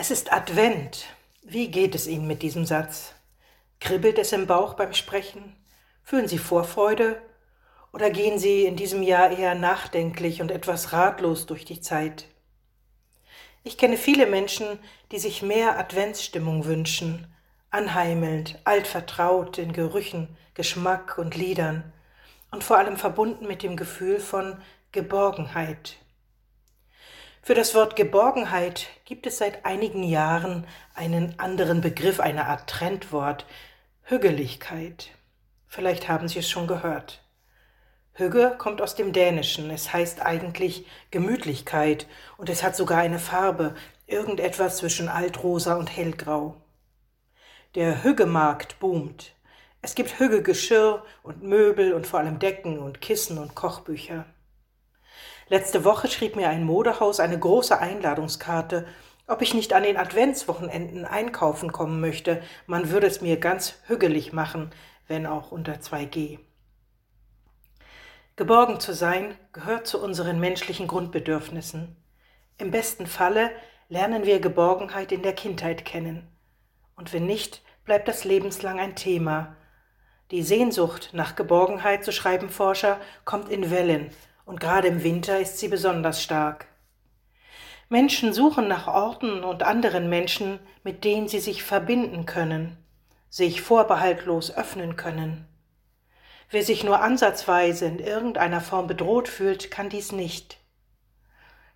Es ist Advent. Wie geht es Ihnen mit diesem Satz? Kribbelt es im Bauch beim Sprechen? Fühlen Sie Vorfreude? Oder gehen Sie in diesem Jahr eher nachdenklich und etwas ratlos durch die Zeit? Ich kenne viele Menschen, die sich mehr Adventsstimmung wünschen, anheimelnd, altvertraut in Gerüchen, Geschmack und Liedern und vor allem verbunden mit dem Gefühl von Geborgenheit. Für das Wort Geborgenheit gibt es seit einigen Jahren einen anderen Begriff, eine Art Trendwort, Hügeligkeit. Vielleicht haben Sie es schon gehört. Hügge kommt aus dem Dänischen. Es heißt eigentlich Gemütlichkeit und es hat sogar eine Farbe, irgendetwas zwischen Altrosa und Hellgrau. Der Hüggemarkt boomt. Es gibt Hüggegeschirr und Möbel und vor allem Decken und Kissen und Kochbücher. Letzte Woche schrieb mir ein Modehaus eine große Einladungskarte, ob ich nicht an den Adventswochenenden einkaufen kommen möchte. Man würde es mir ganz hügelig machen, wenn auch unter 2G. Geborgen zu sein gehört zu unseren menschlichen Grundbedürfnissen. Im besten Falle lernen wir Geborgenheit in der Kindheit kennen. Und wenn nicht, bleibt das lebenslang ein Thema. Die Sehnsucht nach Geborgenheit, so schreiben Forscher, kommt in Wellen und gerade im Winter ist sie besonders stark. Menschen suchen nach Orten und anderen Menschen, mit denen sie sich verbinden können, sich vorbehaltlos öffnen können. Wer sich nur ansatzweise in irgendeiner Form bedroht fühlt, kann dies nicht.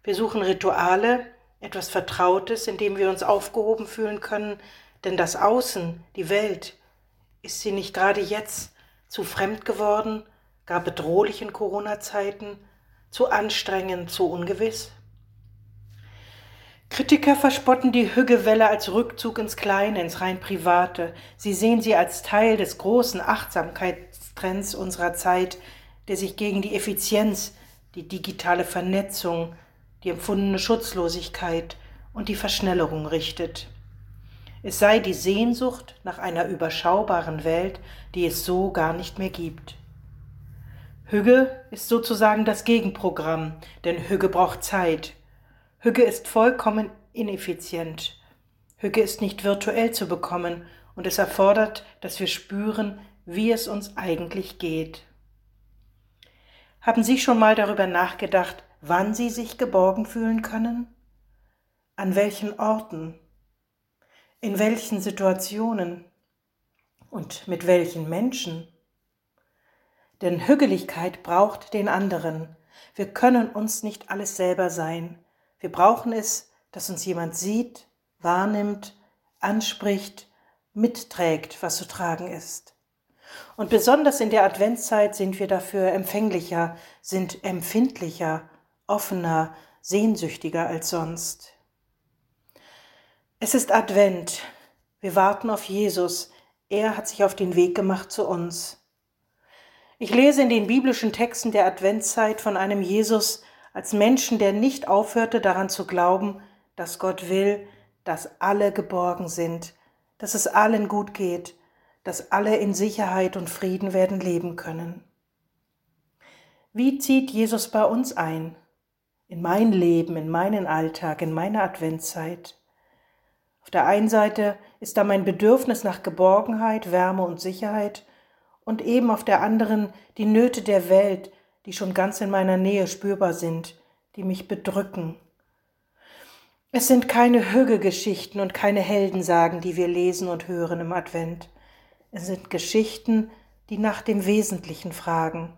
Wir suchen Rituale, etwas Vertrautes, in dem wir uns aufgehoben fühlen können, denn das Außen, die Welt, ist sie nicht gerade jetzt zu fremd geworden gar bedrohlich in Corona-Zeiten, zu anstrengend, zu ungewiss? Kritiker verspotten die Hüggewelle als Rückzug ins Kleine, ins rein Private. Sie sehen sie als Teil des großen Achtsamkeitstrends unserer Zeit, der sich gegen die Effizienz, die digitale Vernetzung, die empfundene Schutzlosigkeit und die Verschnellerung richtet. Es sei die Sehnsucht nach einer überschaubaren Welt, die es so gar nicht mehr gibt. Hügge ist sozusagen das Gegenprogramm, denn Hügge braucht Zeit. Hügge ist vollkommen ineffizient. Hügge ist nicht virtuell zu bekommen und es erfordert, dass wir spüren, wie es uns eigentlich geht. Haben Sie schon mal darüber nachgedacht, wann Sie sich geborgen fühlen können? An welchen Orten? In welchen Situationen? Und mit welchen Menschen? Denn Hügeligkeit braucht den anderen. Wir können uns nicht alles selber sein. Wir brauchen es, dass uns jemand sieht, wahrnimmt, anspricht, mitträgt, was zu tragen ist. Und besonders in der Adventszeit sind wir dafür empfänglicher, sind empfindlicher, offener, sehnsüchtiger als sonst. Es ist Advent. Wir warten auf Jesus. Er hat sich auf den Weg gemacht zu uns. Ich lese in den biblischen Texten der Adventszeit von einem Jesus als Menschen, der nicht aufhörte daran zu glauben, dass Gott will, dass alle geborgen sind, dass es allen gut geht, dass alle in Sicherheit und Frieden werden leben können. Wie zieht Jesus bei uns ein? In mein Leben, in meinen Alltag, in meine Adventszeit? Auf der einen Seite ist da mein Bedürfnis nach Geborgenheit, Wärme und Sicherheit, und eben auf der anderen die Nöte der Welt, die schon ganz in meiner Nähe spürbar sind, die mich bedrücken. Es sind keine Hügge-Geschichten und keine Heldensagen, die wir lesen und hören im Advent. Es sind Geschichten, die nach dem Wesentlichen fragen,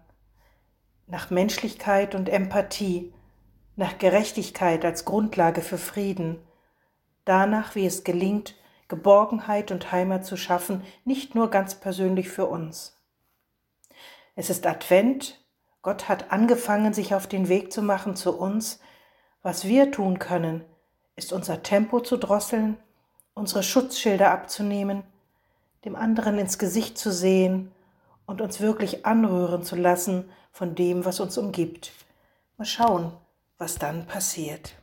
nach Menschlichkeit und Empathie, nach Gerechtigkeit als Grundlage für Frieden, danach, wie es gelingt, Geborgenheit und Heimat zu schaffen, nicht nur ganz persönlich für uns. Es ist Advent. Gott hat angefangen, sich auf den Weg zu machen zu uns. Was wir tun können, ist unser Tempo zu drosseln, unsere Schutzschilder abzunehmen, dem anderen ins Gesicht zu sehen und uns wirklich anrühren zu lassen von dem, was uns umgibt. Mal schauen, was dann passiert.